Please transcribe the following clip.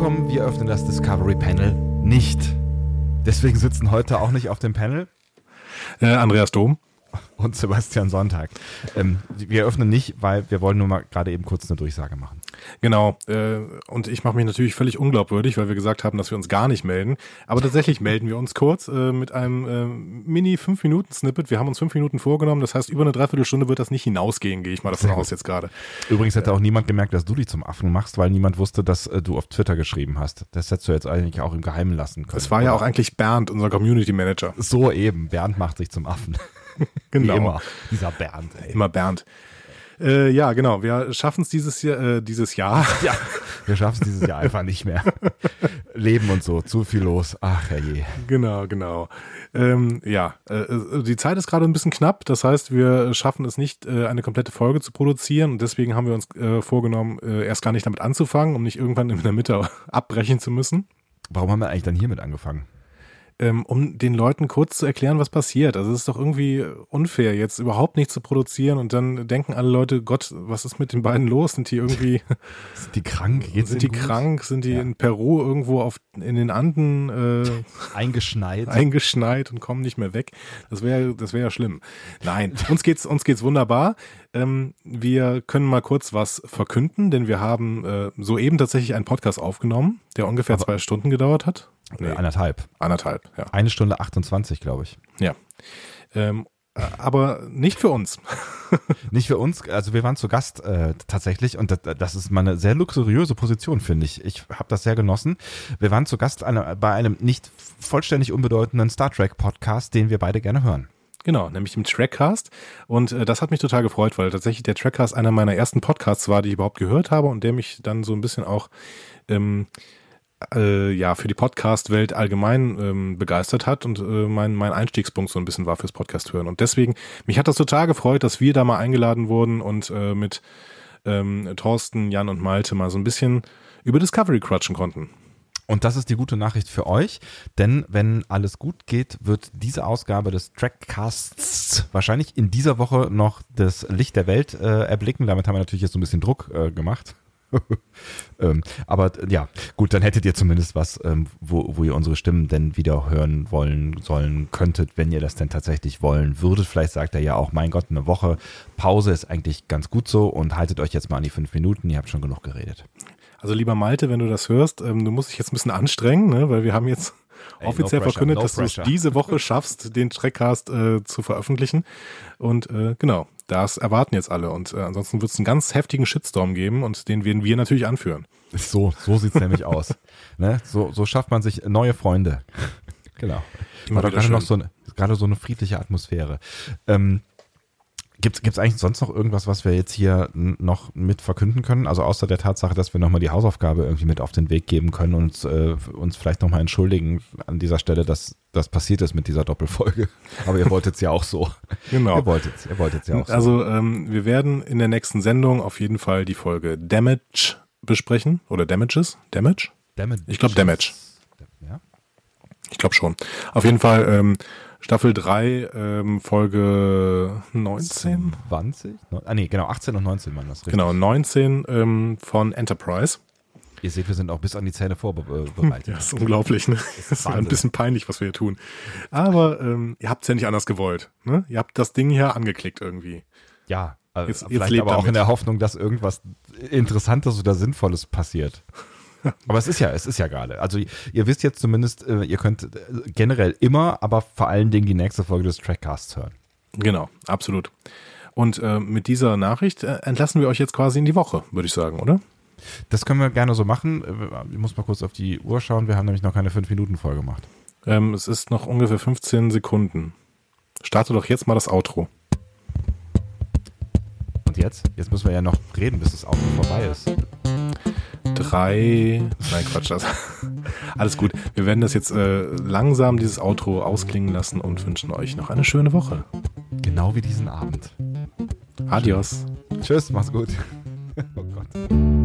zusammen, wir öffnen das Discovery Panel nicht. Deswegen sitzen heute auch nicht auf dem Panel. Äh, Andreas Dom und Sebastian Sonntag. Ähm, wir öffnen nicht, weil wir wollen nur mal gerade eben kurz eine Durchsage machen. Genau. Äh, und ich mache mich natürlich völlig unglaubwürdig, weil wir gesagt haben, dass wir uns gar nicht melden. Aber tatsächlich melden wir uns kurz äh, mit einem äh, Mini 5-Minuten-Snippet. Wir haben uns 5 Minuten vorgenommen. Das heißt, über eine Dreiviertelstunde wird das nicht hinausgehen, gehe ich mal davon aus jetzt gerade. Übrigens hätte auch niemand gemerkt, dass du dich zum Affen machst, weil niemand wusste, dass äh, du auf Twitter geschrieben hast. Das hättest du jetzt eigentlich auch im Geheimen lassen können. Es war ja auch eigentlich Bernd, unser Community Manager. So eben. Bernd macht sich zum Affen. genau. Wie immer. Dieser Bernd. Ey. Immer Bernd. Äh, ja, genau. Wir schaffen es dieses Jahr. Äh, dieses Jahr. Ja, wir schaffen es dieses Jahr einfach nicht mehr. Leben und so, zu viel los. Ach herrje. Genau, genau. Ähm, ja, äh, die Zeit ist gerade ein bisschen knapp. Das heißt, wir schaffen es nicht, äh, eine komplette Folge zu produzieren. Und deswegen haben wir uns äh, vorgenommen, äh, erst gar nicht damit anzufangen, um nicht irgendwann in der Mitte abbrechen zu müssen. Warum haben wir eigentlich dann hiermit angefangen? Ähm, um den Leuten kurz zu erklären, was passiert. Also es ist doch irgendwie unfair, jetzt überhaupt nichts zu produzieren und dann denken alle Leute, Gott, was ist mit den beiden los? Sind die irgendwie sind die krank? Geht's sind die gut? krank? Sind die ja. in Peru irgendwo auf in den Anden äh, eingeschneit eingeschneit und kommen nicht mehr weg? Das wäre das wäre ja schlimm. Nein, uns geht's uns geht's wunderbar. Ähm, wir können mal kurz was verkünden, denn wir haben äh, soeben tatsächlich einen Podcast aufgenommen, der ungefähr Aber zwei Stunden gedauert hat. Nee, anderthalb. Anderthalb, ja. Eine Stunde 28, glaube ich. Ja. Ähm, äh, aber nicht für uns. nicht für uns. Also wir waren zu Gast äh, tatsächlich und das, das, ist mal eine sehr luxuriöse Position, finde ich. Ich habe das sehr genossen. Wir waren zu Gast eine, bei einem nicht vollständig unbedeutenden Star Trek Podcast, den wir beide gerne hören. Genau, nämlich im Trackcast. Und äh, das hat mich total gefreut, weil tatsächlich der Trackcast einer meiner ersten Podcasts war, die ich überhaupt gehört habe und der mich dann so ein bisschen auch ähm, äh, ja für die Podcast-Welt allgemein ähm, begeistert hat und äh, mein, mein Einstiegspunkt so ein bisschen war fürs Podcast hören. Und deswegen, mich hat das total gefreut, dass wir da mal eingeladen wurden und äh, mit ähm, Thorsten, Jan und Malte mal so ein bisschen über Discovery quatschen konnten. Und das ist die gute Nachricht für euch, denn wenn alles gut geht, wird diese Ausgabe des Trackcasts wahrscheinlich in dieser Woche noch das Licht der Welt äh, erblicken. Damit haben wir natürlich jetzt so ein bisschen Druck äh, gemacht. ähm, aber ja, gut, dann hättet ihr zumindest was, ähm, wo, wo ihr unsere Stimmen denn wieder hören wollen sollen könntet, wenn ihr das denn tatsächlich wollen würdet. Vielleicht sagt er ja auch, mein Gott, eine Woche Pause ist eigentlich ganz gut so und haltet euch jetzt mal an die fünf Minuten, ihr habt schon genug geredet. Also lieber Malte, wenn du das hörst, ähm, du musst dich jetzt ein bisschen anstrengen, ne? weil wir haben jetzt Ey, offiziell no pressure, verkündet, no dass du es diese Woche schaffst, den Trackcast äh, zu veröffentlichen. Und äh, genau, das erwarten jetzt alle. Und äh, ansonsten wird es einen ganz heftigen Shitstorm geben und den werden wir natürlich anführen. So, so sieht's nämlich aus. Ne? So, so schafft man sich neue Freunde. genau. War gerade noch so eine, gerade so eine friedliche Atmosphäre. Ähm, Gibt es eigentlich sonst noch irgendwas, was wir jetzt hier noch mit verkünden können? Also außer der Tatsache, dass wir nochmal die Hausaufgabe irgendwie mit auf den Weg geben können und äh, uns vielleicht nochmal entschuldigen an dieser Stelle, dass das passiert ist mit dieser Doppelfolge. Aber ihr wolltet es ja auch so. Genau. Ihr wolltet es ihr wolltet's ja auch so. Also ähm, wir werden in der nächsten Sendung auf jeden Fall die Folge Damage besprechen. Oder Damages? Damage? Damage. Ich glaube Damage. Ja. Ich glaube schon. Auf jeden Fall ähm, Staffel 3, ähm, Folge 19? 20? Ah nee, genau, 18 und 19 waren das, richtig. Genau, 19 ähm, von Enterprise. Ihr seht, wir sind auch bis an die Zähne vorbereitet. Ja, ist unglaublich, ne? Das ist ein bisschen peinlich, was wir hier tun. Aber ähm, ihr habt es ja nicht anders gewollt. Ne? Ihr habt das Ding hier angeklickt irgendwie. Ja, äh, jetzt, vielleicht jetzt aber damit. auch in der Hoffnung, dass irgendwas Interessantes oder Sinnvolles passiert. Aber es ist ja, es ist ja gerade. Also ihr wisst jetzt zumindest, äh, ihr könnt äh, generell immer, aber vor allen Dingen die nächste Folge des Trackcasts hören. Genau, absolut. Und äh, mit dieser Nachricht äh, entlassen wir euch jetzt quasi in die Woche, würde ich sagen, oder? Das können wir gerne so machen. Ich muss mal kurz auf die Uhr schauen. Wir haben nämlich noch keine 5 Minuten voll gemacht. Ähm, es ist noch ungefähr 15 Sekunden. Starte doch jetzt mal das Outro. Und jetzt? Jetzt müssen wir ja noch reden, bis das Outro vorbei ist drei. Nein, Quatsch, das. Alles gut. Wir werden das jetzt äh, langsam, dieses Outro ausklingen lassen und wünschen euch noch eine schöne Woche. Genau wie diesen Abend. Adios. Tschüss, mach's gut. oh Gott.